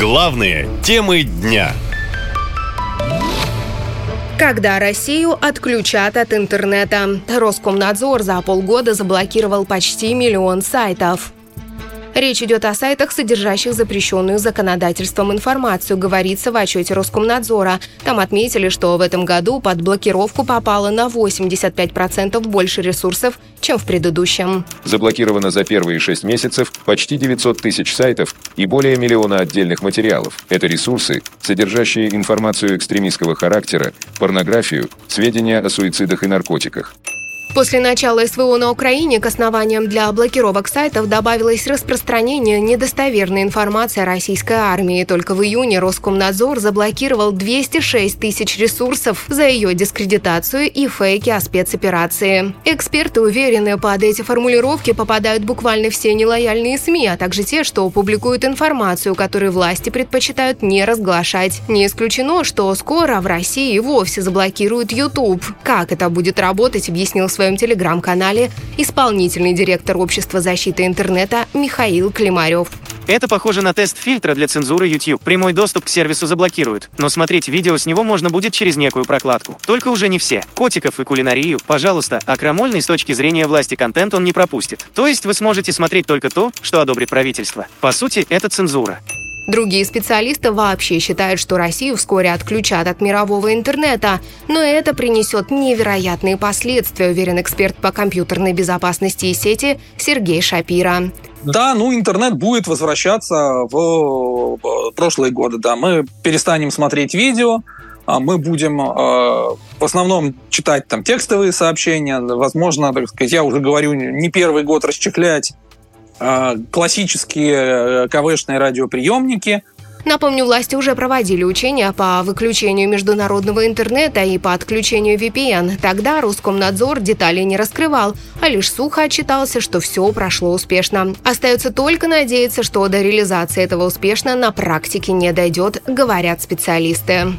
Главные темы дня. Когда Россию отключат от интернета? Роскомнадзор за полгода заблокировал почти миллион сайтов. Речь идет о сайтах, содержащих запрещенную законодательством информацию, говорится в отчете Роскомнадзора. Там отметили, что в этом году под блокировку попало на 85% больше ресурсов, чем в предыдущем. Заблокировано за первые шесть месяцев почти 900 тысяч сайтов и более миллиона отдельных материалов. Это ресурсы, содержащие информацию экстремистского характера, порнографию, сведения о суицидах и наркотиках. После начала СВО на Украине к основаниям для блокировок сайтов добавилось распространение недостоверной информации о российской армии. Только в июне Роскомнадзор заблокировал 206 тысяч ресурсов за ее дискредитацию и фейки о спецоперации. Эксперты уверены, под эти формулировки попадают буквально все нелояльные СМИ, а также те, что публикуют информацию, которую власти предпочитают не разглашать. Не исключено, что скоро в России вовсе заблокируют YouTube. Как это будет работать, объяснил своем телеграм-канале исполнительный директор Общества защиты интернета Михаил Климарев. Это похоже на тест фильтра для цензуры YouTube. Прямой доступ к сервису заблокируют, но смотреть видео с него можно будет через некую прокладку. Только уже не все. Котиков и кулинарию, пожалуйста, а крамольный с точки зрения власти контент он не пропустит. То есть вы сможете смотреть только то, что одобрит правительство. По сути, это цензура. Другие специалисты вообще считают, что Россию вскоре отключат от мирового интернета, но это принесет невероятные последствия, уверен эксперт по компьютерной безопасности и сети Сергей Шапира. Да, ну интернет будет возвращаться в прошлые годы, да. Мы перестанем смотреть видео, а мы будем э, в основном читать там текстовые сообщения, возможно, так сказать, я уже говорю, не первый год расчехлять классические э, КВшные радиоприемники. Напомню, власти уже проводили учения по выключению международного интернета и по отключению VPN. Тогда Роскомнадзор деталей не раскрывал, а лишь сухо отчитался, что все прошло успешно. Остается только надеяться, что до реализации этого успешно на практике не дойдет, говорят специалисты.